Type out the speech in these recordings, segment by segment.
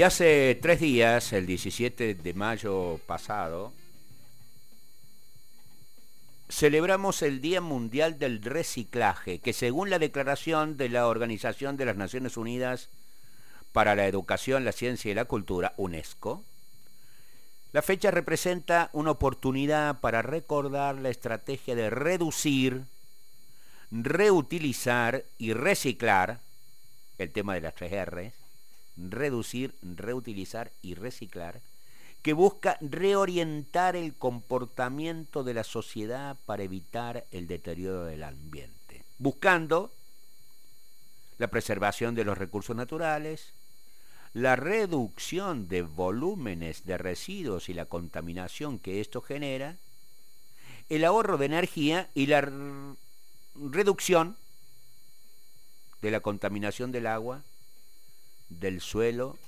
Y hace tres días, el 17 de mayo pasado, celebramos el Día Mundial del Reciclaje, que según la declaración de la Organización de las Naciones Unidas para la Educación, la Ciencia y la Cultura, UNESCO, la fecha representa una oportunidad para recordar la estrategia de reducir, reutilizar y reciclar, el tema de las tres R, reducir, reutilizar y reciclar, que busca reorientar el comportamiento de la sociedad para evitar el deterioro del ambiente, buscando la preservación de los recursos naturales, la reducción de volúmenes de residuos y la contaminación que esto genera, el ahorro de energía y la reducción de la contaminación del agua del suelo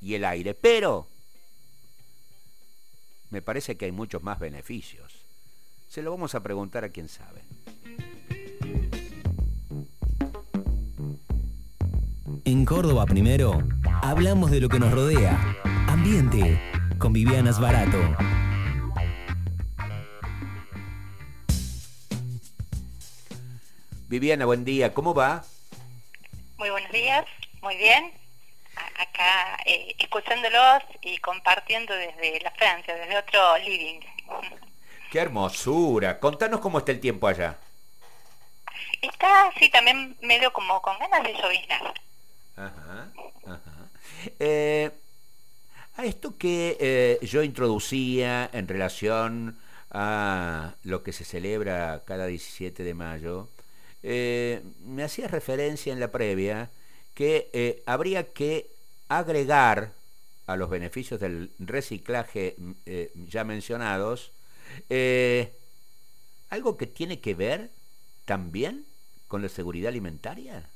y el aire. Pero me parece que hay muchos más beneficios. Se lo vamos a preguntar a quien sabe. En Córdoba primero, hablamos de lo que nos rodea. Ambiente, con Vivianas Barato. Viviana, buen día, ¿cómo va? Muy buenos días, muy bien acá eh, escuchándolos y compartiendo desde la Francia, desde otro living. Qué hermosura. Contanos cómo está el tiempo allá. Está así también medio como con ganas de lloviznar. Ajá, ajá. Eh, a esto que eh, yo introducía en relación a lo que se celebra cada 17 de mayo, me hacía referencia en la previa que eh, habría que agregar a los beneficios del reciclaje eh, ya mencionados eh, algo que tiene que ver también con la seguridad alimentaria.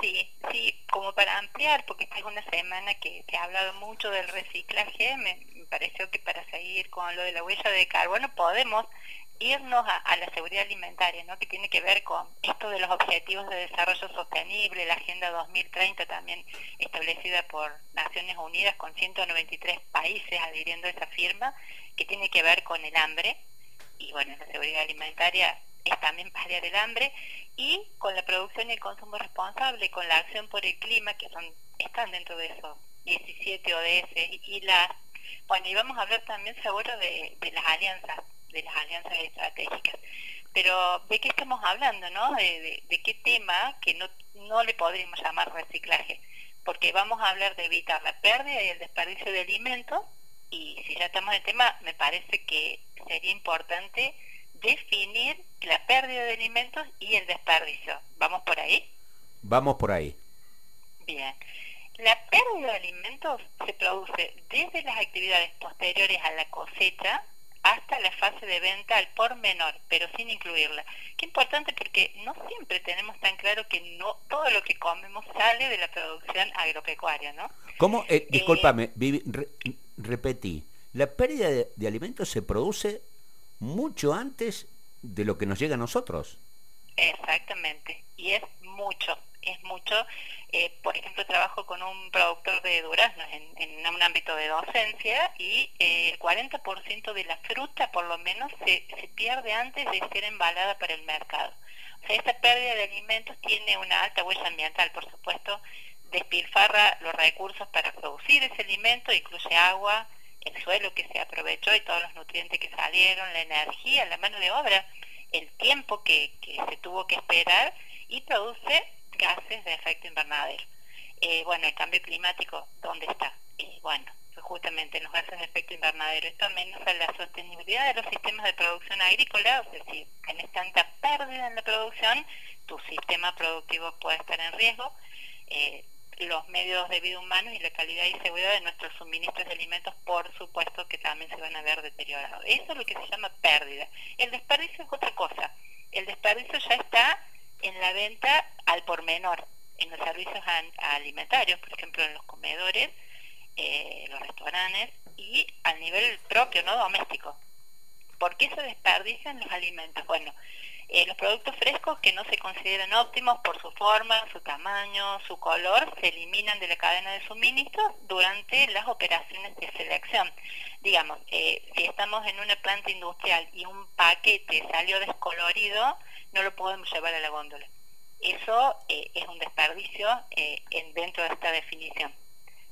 Sí, sí, como para ampliar, porque esta es una semana que se ha hablado mucho del reciclaje, me pareció que para seguir con lo de la huella de carbono podemos irnos a, la seguridad alimentaria, ¿no? que tiene que ver con esto de los objetivos de desarrollo sostenible, la Agenda 2030 también establecida por Naciones Unidas con 193 países adhiriendo a esa firma, que tiene que ver con el hambre, y bueno, la seguridad alimentaria es también paliar el hambre, y con la producción y el consumo responsable, con la acción por el clima, que son están dentro de esos 17 ODS, y las, bueno, y vamos a hablar también seguro de las alianzas de las alianzas estratégicas. Pero de qué estamos hablando, ¿no? De, qué tema que no, no le podríamos llamar reciclaje, porque vamos a hablar de evitar la pérdida y el desperdicio de alimentos, y si ya estamos en el tema, me parece que sería importante definir la pérdida de alimentos y el desperdicio. ¿Vamos por ahí? Vamos por ahí. Bien. La pérdida de alimentos se produce desde las actividades posteriores a la cosecha hasta la fase de venta al por menor, pero sin incluirla. Qué importante porque no siempre tenemos tan claro que no todo lo que comemos sale de la producción agropecuaria, ¿no? ¿Cómo? Eh, discúlpame, repetí. La pérdida de alimentos se produce mucho antes de lo que nos llega a nosotros. Exactamente, y es mucho es mucho. Eh, por ejemplo, trabajo con un productor de duraznos en, un ámbito de docencia y eh, el 40% de la fruta, por lo menos, se, se pierde antes de ser embalada para el mercado. O sea, esta pérdida de alimentos tiene una alta huella ambiental, por supuesto, despilfarra los recursos para producir ese alimento, incluye agua, el suelo que se aprovechó y todos los nutrientes que salieron, la energía, la mano de obra, el tiempo que, que se tuvo que esperar y produce gases de efecto invernadero. Eh, bueno, el cambio climático, ¿dónde está? Y bueno, justamente los gases de efecto invernadero. Esto amenaza la sostenibilidad de los sistemas de producción agrícola, es decir, tenés tanta pérdida en la producción, tu sistema productivo puede estar en riesgo. Eh, los medios de vida humanos y la calidad y seguridad de nuestros suministros de alimentos, por supuesto que también se van a ver deteriorados. Eso es lo que se llama pérdida. El desperdicio es otra cosa. El desperdicio ya está en la venta al por menor, en los servicios alimentarios, por ejemplo en los comedores, eh, los restaurantes y al nivel propio, no doméstico. ¿Por qué se desperdician los alimentos? Bueno, Eh, los productos frescos que no se consideran óptimos por su forma, su tamaño, su color, se eliminan de la cadena de suministro durante las operaciones de selección. Digamos, eh, si estamos en una planta industrial y un paquete salió descolorido, no lo podemos llevar a la góndola. Eso eh, es un desperdicio en, dentro de esta definición.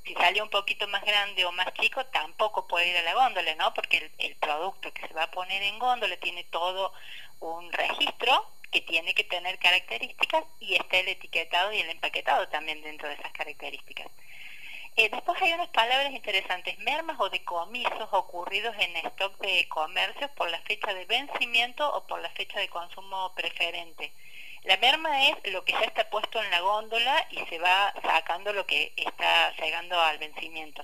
Si sale un poquito más grande o más chico, tampoco puede ir a la góndola, ¿no? Porque el, producto que se va a poner en góndola tiene todo un registro que tiene que tener características y está el etiquetado y el empaquetado también dentro de esas características. Eh, después hay unas palabras interesantes, mermas o decomisos ocurridos en stock de comercios por la fecha de vencimiento o por la fecha de consumo preferente. La merma es lo que ya está puesto en la góndola y se va sacando lo que está llegando al vencimiento.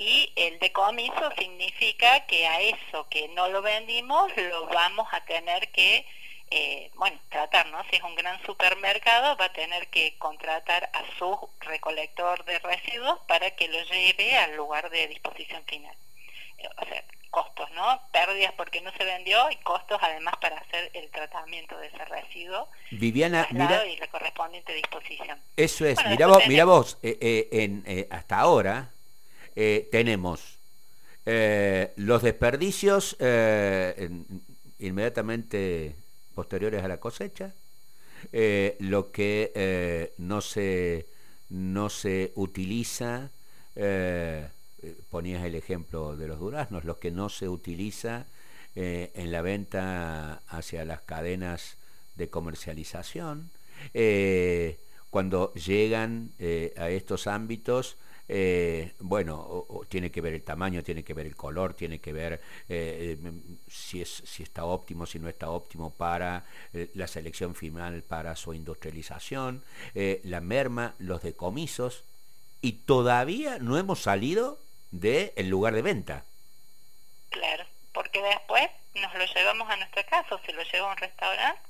Y el decomiso significa que a eso que no lo vendimos lo vamos a tener que, eh, bueno, tratar, ¿no? Si es un gran supermercado, va a tener que contratar a su recolector de residuos para que lo lleve al lugar de disposición final. Eh, o sea, costos, ¿no? Pérdidas porque no se vendió y costos además para hacer el tratamiento de ese residuo. Viviana, mira, y la correspondiente disposición. Eso es, mira vos, mira vos, eh, eh, en, eh, hasta ahora tenemos los desperdicios inmediatamente posteriores a la cosecha, lo que no se no se utiliza eh, ponías el ejemplo de los duraznos, los que no se utiliza eh, en la venta hacia las cadenas de comercialización, eh, cuando llegan a estos ámbitos, bueno, tiene que ver el tamaño, tiene que ver el color, tiene que ver si, es, si está óptimo, si no está óptimo para la selección final, para su industrialización, la merma, los decomisos, y todavía no hemos salido del el lugar de venta. Claro, porque después nos lo llevamos a nuestra casa o se lo lleva a un restaurante.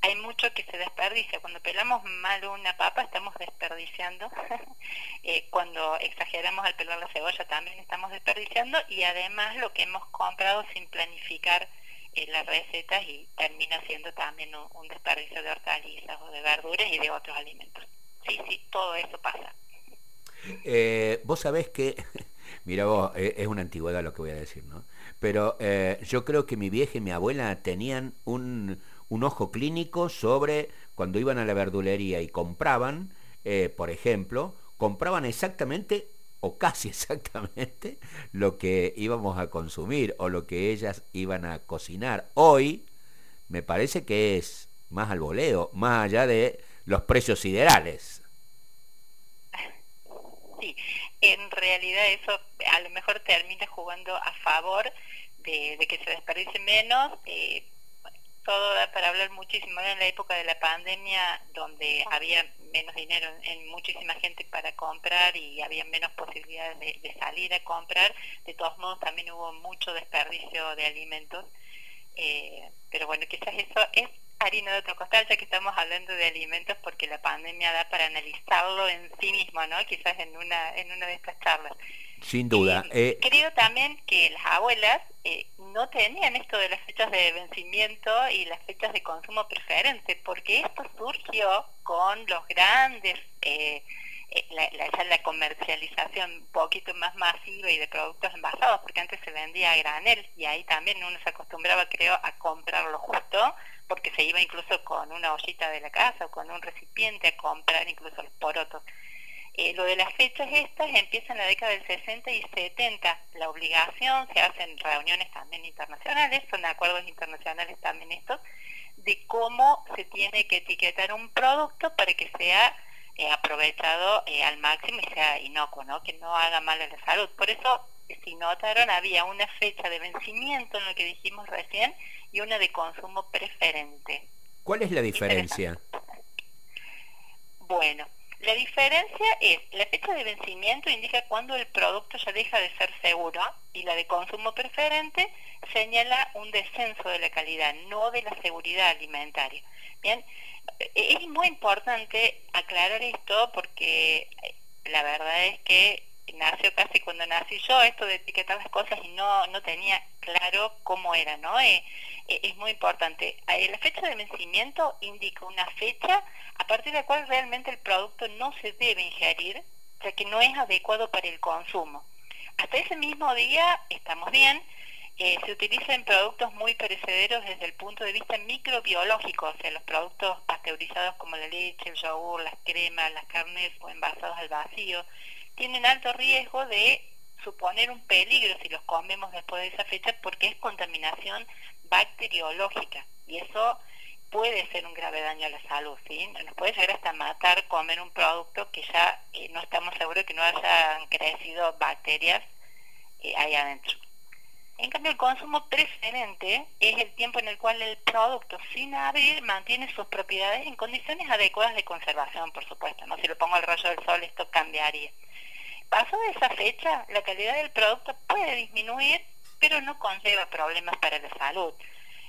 Hay mucho que se desperdicia. Cuando pelamos mal una papa estamos desperdiciando. Eh, cuando exageramos al pelar la cebolla también estamos desperdiciando. Y además lo que hemos comprado sin planificar eh, las recetas y termina siendo también un, desperdicio de hortalizas o de verduras y de otros alimentos. Sí, sí, todo eso pasa. Eh, vos sabés que Mira vos, eh, es una antigüedad lo que voy a decir, ¿no? Pero eh, yo creo que mi vieja y mi abuela tenían un, ojo clínico sobre cuando iban a la verdulería y compraban, eh, por ejemplo, compraban exactamente o casi exactamente lo que íbamos a consumir o lo que ellas iban a cocinar. Hoy me parece que es más al voleo, más allá de los precios siderales. Sí, en realidad eso a lo mejor termina jugando a favor de, que se desperdice menos. Eh, todo da para hablar muchísimo en la época de la pandemia, donde había menos dinero en, muchísima gente para comprar y había menos posibilidades de, salir a comprar. De todos modos, también hubo mucho desperdicio de alimentos. Eh, pero bueno, quizás eso es harina de otro costal, ya que estamos hablando de alimentos, porque la pandemia da para analizarlo en sí mismo, ¿no? Quizás en una, en una de estas charlas. Sin duda. Eh, creo también que las abuelas eh, no tenían esto de las fechas de vencimiento y las fechas de consumo preferente, porque esto surgió con los grandes... Eh, la, la, la, comercialización un poquito más masiva y de productos envasados, porque antes se vendía a granel y ahí también uno se acostumbraba, creo, a comprarlo justo, porque se iba incluso con una ollita de la casa o con un recipiente a comprar incluso los porotos. Eh, lo de las fechas estas empieza en la década del 60 y 70. La obligación, se hacen reuniones también internacionales, son acuerdos internacionales también estos, de cómo se tiene que etiquetar un producto para que sea eh, aprovechado eh, al máximo y sea inocuo, ¿no? que no haga mal a la salud. Por eso, si notaron, había una fecha de vencimiento en lo que dijimos recién y una de consumo preferente. ¿Cuál es la diferencia? Bueno, la diferencia es, la fecha de vencimiento indica cuando el producto ya deja de ser seguro y la de consumo preferente señala un descenso de la calidad, no de la seguridad alimentaria. Bien, es muy importante aclarar esto porque la verdad es que nació casi cuando nací yo, esto de etiquetar las cosas y no, no tenía claro cómo era, ¿no? Eh, eh, es muy importante. La fecha de vencimiento indica una fecha a partir de la cual realmente el producto no se debe ingerir, sea que no es adecuado para el consumo. Hasta ese mismo día estamos bien, eh, se utilizan productos muy perecederos desde el punto de vista microbiológico, o sea, los productos pasteurizados como la leche, el yogur, las cremas, las carnes o envasados al vacío, tienen alto riesgo de suponer un peligro si los comemos después de esa fecha porque es contaminación bacteriológica y eso puede ser un grave daño a la salud, ¿sí? Nos puede llegar hasta matar comer un producto que ya eh, no estamos seguros que no hayan crecido bacterias eh, ahí adentro. En cambio, el consumo preferente es el tiempo en el cual el producto, sin abrir, mantiene sus propiedades en condiciones adecuadas de conservación, por supuesto. ¿no? Si lo pongo al rayo del sol, esto cambiaría. Paso de esa fecha, la calidad del producto puede disminuir, pero no conlleva problemas para la salud.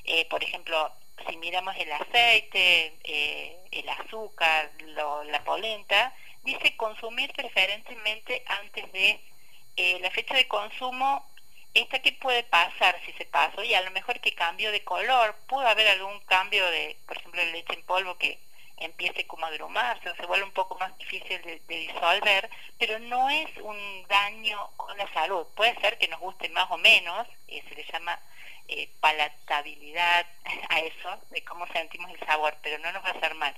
Eh, por ejemplo, si miramos el aceite, eh, el azúcar, la polenta, dice consumir preferentemente antes de eh, la fecha de consumo esta qué puede pasar si se pasó y a lo mejor que cambio de color, puede haber algún cambio de, por ejemplo, la leche en polvo que empiece como a grumarse o se vuelve un poco más difícil de, disolver, pero no es un daño con la salud. Puede ser que nos guste más o menos, y se le llama eh, palatabilidad a eso, de cómo sentimos el sabor, pero no nos va a hacer mal.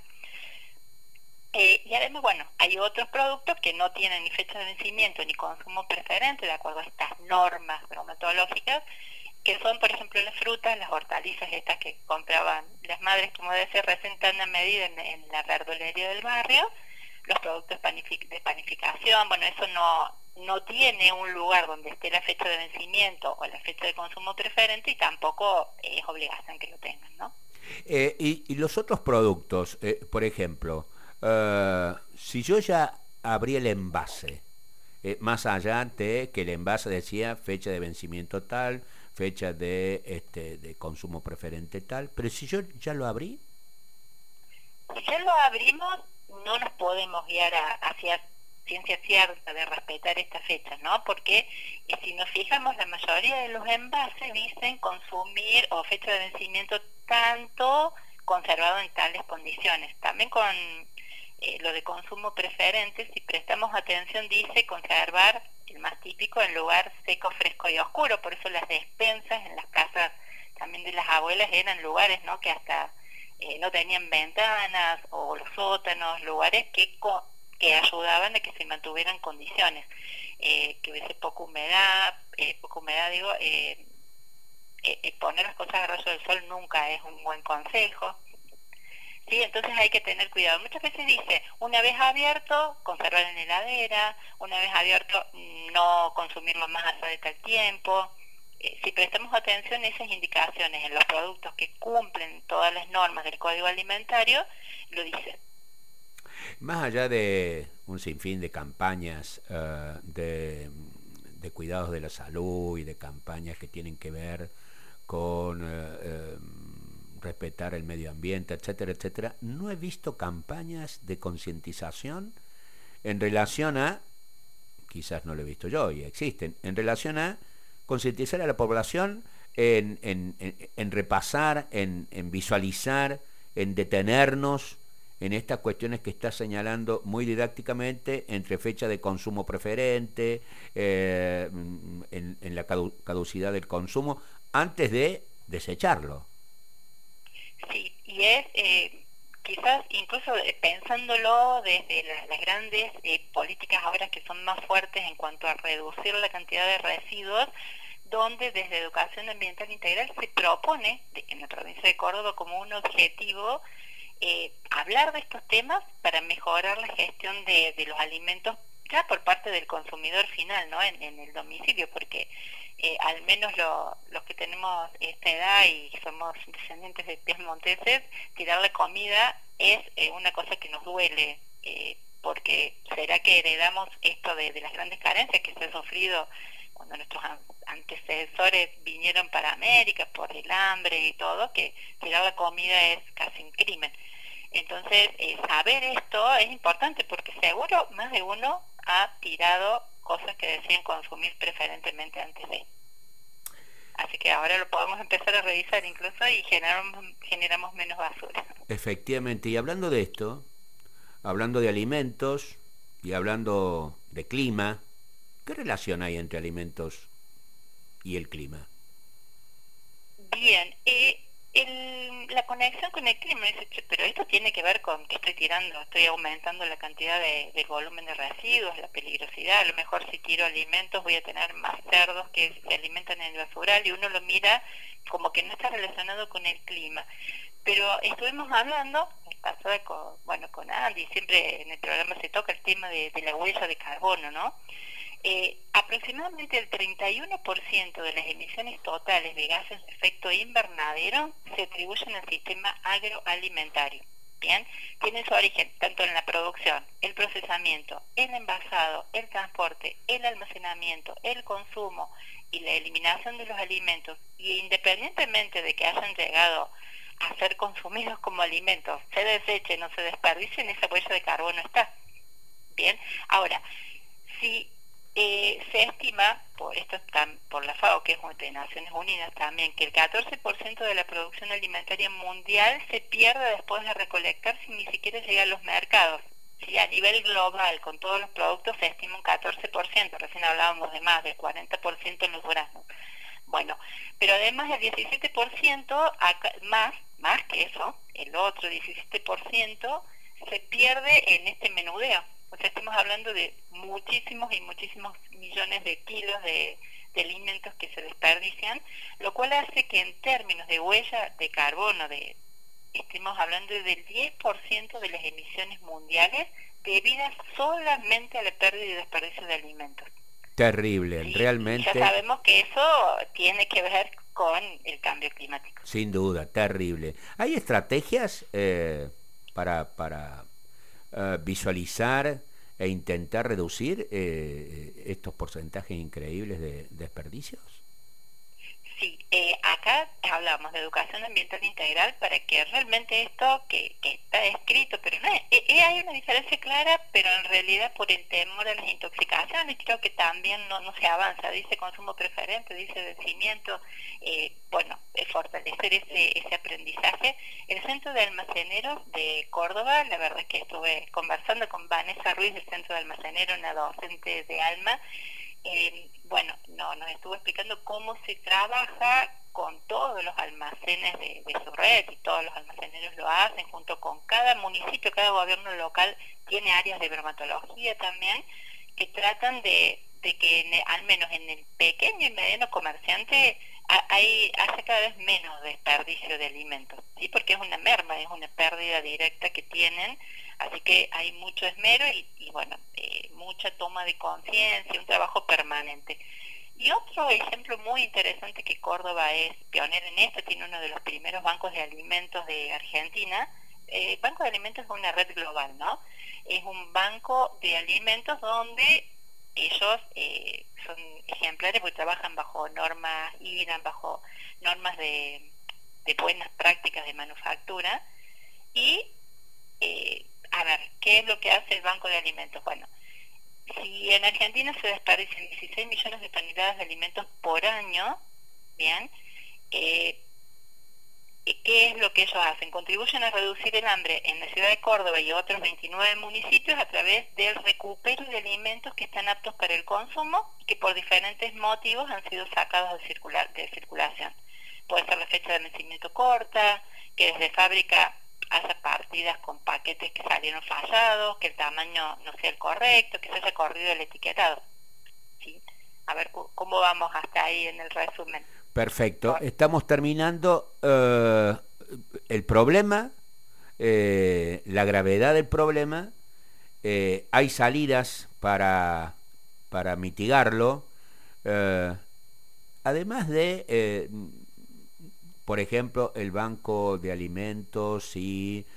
Eh, y además, bueno, hay otros productos que no tienen ni fecha de vencimiento ni consumo preferente de acuerdo a estas normas bromatológicas, que son, por ejemplo, las frutas, las hortalizas estas que compraban las madres, como recién tan a medida en, la verdulería del barrio, los productos de panificación, bueno, eso no, no tiene un lugar donde esté la fecha de vencimiento o la fecha de consumo preferente y tampoco es obligación que lo tengan, ¿no? Eh, y, los otros productos, eh, por ejemplo, eh, si yo ya abrí el envase, más allá de que el envase decía fecha de vencimiento tal, fecha de, este, de consumo preferente tal, pero si yo ya lo abrí. Si ya lo abrimos, no nos podemos guiar hacia ciencia cierta de respetar estas fechas, ¿no? Porque si nos fijamos, la mayoría de los envases dicen consumir o fecha de vencimiento tanto conservado en tales condiciones. También con eh, lo de consumo preferente, si prestamos atención, dice conservar el más típico en lugar seco, fresco y oscuro. Por eso las despensas en las casas también de las abuelas eran lugares ¿no? que hasta eh, no tenían ventanas o los sótanos, lugares que, que ayudaban a que se mantuvieran condiciones, eh, que hubiese poca humedad, poca humedad digo, poner las cosas a rayo del sol nunca es un buen consejo ¿sí? Entonces hay que tener cuidado. Muchas veces dice, una vez abierto, conservar en heladera, una vez abierto, no consumirlo más allá de tal tiempo. Eh, si prestamos atención a esas indicaciones en los productos que cumplen todas las normas del Código Alimentario, lo dice. Más allá de un sinfín de campañas eh, de, de, cuidados de la salud y de campañas que tienen que ver con... Eh, respetar el medio ambiente, etcétera, etcétera, no he visto campañas de concientización en relación a, quizás no lo he visto yo y existen, en relación a concientizar a la población en, en, repasar, en, visualizar, en detenernos en estas cuestiones que está señalando muy didácticamente entre fecha de consumo preferente, eh, en, la caducidad del consumo, antes de desecharlo. Sí, y es eh, quizás incluso pensándolo desde las grandes eh, políticas ahora que son más fuertes en cuanto a reducir la cantidad de residuos, donde desde Educación Ambiental Integral se propone en la provincia de Córdoba como un objetivo eh, hablar de estos temas para mejorar la gestión de los alimentos por parte del consumidor final, ¿no? En, el domicilio, porque eh, al menos los que tenemos esta edad y somos descendientes de pies monteses, tirar la comida es eh, una cosa que nos duele, eh, porque será que heredamos esto de, las grandes carencias que se ha sufrido cuando nuestros antecesores vinieron para América por el hambre y todo, que tirar la comida es casi un crimen. Entonces, saber esto es importante porque seguro más de uno ha tirado cosas que deciden consumir preferentemente antes de. Así que ahora lo podemos empezar a revisar incluso y generamos, generamos menos basura. Efectivamente, y hablando de esto, hablando de alimentos y hablando de clima, ¿qué relación hay entre alimentos y el clima? Bien, eh, la conexión con el clima, pero esto tiene que ver con que estoy tirando, estoy aumentando la cantidad de, del volumen de residuos, la peligrosidad, a lo mejor si tiro alimentos voy a tener más cerdos que se alimentan en el basural y uno lo mira como que no está relacionado con el clima. Pero estuvimos hablando, pasada con, bueno, con Andy, siempre en el programa se toca el tema de la huella de carbono, ¿no? Eh, aproximadamente el 31% de las emisiones totales de gases de efecto invernadero se atribuyen al sistema agroalimentario. Bien, tiene su origen tanto en la producción, el procesamiento, el envasado, el transporte, el almacenamiento, el consumo y la eliminación de los alimentos. Y independientemente de que hayan llegado a ser consumidos como alimentos, se desechen o se desperdicien, esa huella de carbono está. Bien, ahora, si eh, se estima, por esto por la FAO, que es de Naciones Unidas también, que el 14% de la producción alimentaria mundial se pierde después de recolectar sin ni siquiera llegar a los mercados. Si a nivel global, con todos los productos, se estima un 14%, recién hablábamos de más, del 40% en los duraznos. Bueno, pero además el 17%, más, más que eso, el otro 17%, se pierde en este menudeo o sea, estamos hablando de muchísimos y muchísimos millones de kilos de, alimentos que se desperdician, lo cual hace que en términos de huella de carbono, de, estemos hablando del 10% de las emisiones mundiales debidas solamente a la pérdida y desperdicio de alimentos. Terrible, realmente. Ya sabemos que eso tiene que ver con el cambio climático. Sin duda, terrible. ¿Hay estrategias eh, para, para eh, visualizar e intentar reducir eh, estos porcentajes increíbles de desperdicios? Sí, eh, acá hablamos de educación ambiental integral para que realmente esto que, está escrito, pero no es, hay una diferencia clara, pero en realidad por el temor a las intoxicaciones creo que también no, no se avanza, dice consumo preferente, dice vencimiento, eh, bueno, fortalecer ese, ese aprendizaje. El Centro de Almaceneros de Córdoba, la verdad es que estuve conversando con Vanessa Ruiz del Centro de Almaceneros, una docente de ALMA, eh, bueno, no, nos estuvo explicando cómo se trabaja con todos los almacenes de, su red y todos los almaceneros lo hacen junto con cada municipio, cada gobierno local tiene áreas de dermatología también que tratan de, que al menos en el pequeño y mediano comerciante hay, hace cada vez menos desperdicio de alimentos, ¿sí? porque es una merma, es una pérdida directa que tienen, así que hay mucho esmero y, bueno, eh, mucha toma de conciencia, un trabajo permanente. Y otro ejemplo muy interesante que Córdoba es pionero en esto, tiene uno de los primeros bancos de alimentos de Argentina. Eh, banco de alimentos es una red global, ¿no? Es un banco de alimentos donde ellos eh, son ejemplares porque trabajan bajo normas IRAN, bajo normas de, buenas prácticas de manufactura. Y, eh, a ver, ¿qué es lo que hace el Banco de Alimentos? Bueno, si en Argentina se desperdician 16 millones de toneladas de alimentos por año, bien, eh, ¿Qué es lo que ellos hacen? Contribuyen a reducir el hambre en la ciudad de Córdoba y otros 29 municipios a través del recupero de alimentos que están aptos para el consumo y que por diferentes motivos han sido sacados de, circular, de circulación. Puede ser la fecha de vencimiento corta, que desde fábrica hace partidas con paquetes que salieron fallados, que el tamaño no sea el correcto, que se haya corrido el etiquetado. ¿Sí? A ver cómo vamos hasta ahí en el resumen. Perfecto. Estamos terminando eh, el problema, eh, la gravedad del problema. Eh, hay salidas para, para mitigarlo. además de, por ejemplo, el Banco de Alimentos y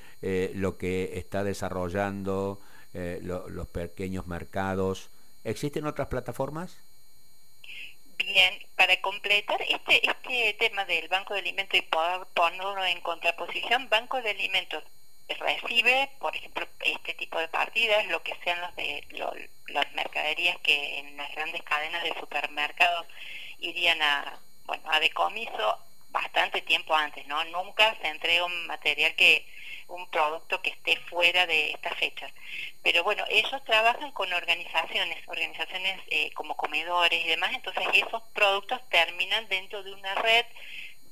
lo que está desarrollando los pequeños mercados. ¿Existen otras plataformas? Bien, para completar este, este tema del Banco de Alimentos y poder ponerlo en contraposición, Banco de Alimentos recibe, por ejemplo, este tipo de partidas, lo que sean los de las mercaderías que en las grandes cadenas de supermercados irían a, bueno, a decomiso bastante tiempo antes, ¿no? Nunca se entrega un material que, un producto que esté fuera de estas fechas. Pero bueno, ellos trabajan con organizaciones, organizaciones eh, como comedores y demás, entonces esos productos terminan dentro de una red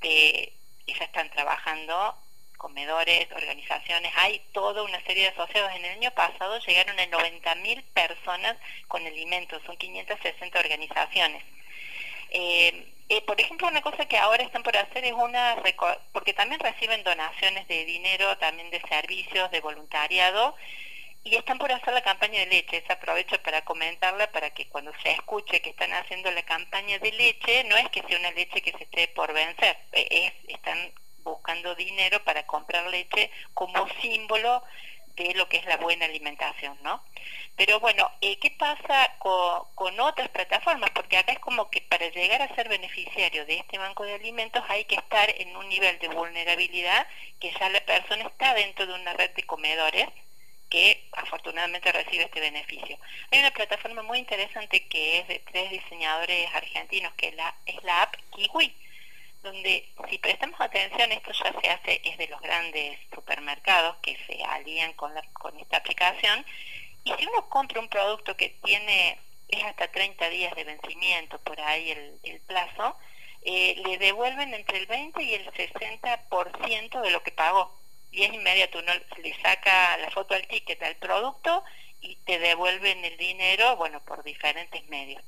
de, ya están trabajando comedores, organizaciones, hay toda una serie de asociados. En el año pasado llegaron a 90.000 personas con alimentos, son 560 organizaciones. Eh, eh, por ejemplo, una cosa que ahora están por hacer es una, porque también reciben donaciones de dinero, también de servicios, de voluntariado, y están por hacer la campaña de leche. Se aprovecho para comentarla para que cuando se escuche que están haciendo la campaña de leche, no es que sea una leche que se esté por vencer, es, están buscando dinero para comprar leche como símbolo de lo que es la buena alimentación, ¿no? Pero bueno, eh, ¿qué pasa con, otras plataformas? Porque acá es como que para llegar a ser beneficiario de este banco de alimentos hay que estar en un nivel de vulnerabilidad que ya la persona está dentro de una red de comedores que afortunadamente recibe este beneficio. Hay una plataforma muy interesante que es de tres diseñadores argentinos, que la, es la app Kiwi donde si prestamos atención, esto ya se hace, es de los grandes supermercados que se alían con, con esta aplicación, y si uno compra un producto que tiene, es hasta 30 días de vencimiento, por ahí el, plazo, eh, le devuelven entre el 20 y el 60% de lo que pagó. Y es inmediato, uno le saca la foto al ticket al producto y te devuelven el dinero, bueno, por diferentes medios.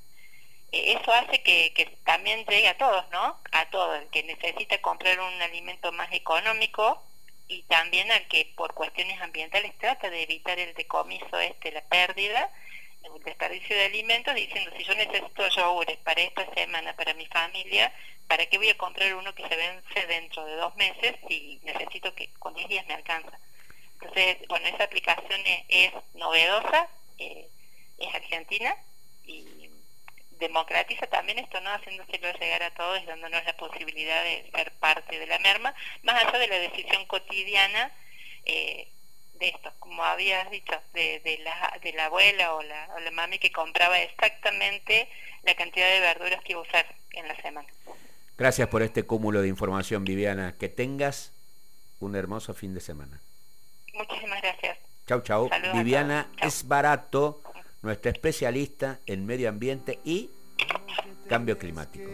Eso hace que, también llegue a todos, ¿no? A todos, el que necesita comprar un alimento más económico y también al que por cuestiones ambientales trata de evitar el decomiso, este, la pérdida, el desperdicio de alimentos, diciendo si yo necesito yogures para esta semana, para mi familia, ¿para qué voy a comprar uno que se vence dentro de dos meses si necesito que con 10 días me alcanza? Entonces, bueno, esa aplicación es, novedosa, eh, es argentina y democratiza también esto, ¿no? Haciéndoselo llegar a todos y dándonos la posibilidad de ser parte de la merma, más allá de la decisión cotidiana eh, de esto, como habías dicho, de, de, la, de la abuela o la, o la mami que compraba exactamente la cantidad de verduras que iba a usar en la semana. Gracias por este cúmulo de información, Viviana. Que tengas un hermoso fin de semana. Muchísimas gracias. Chau, chau. Viviana es barato nuestra especialista en medio ambiente y cambio climático.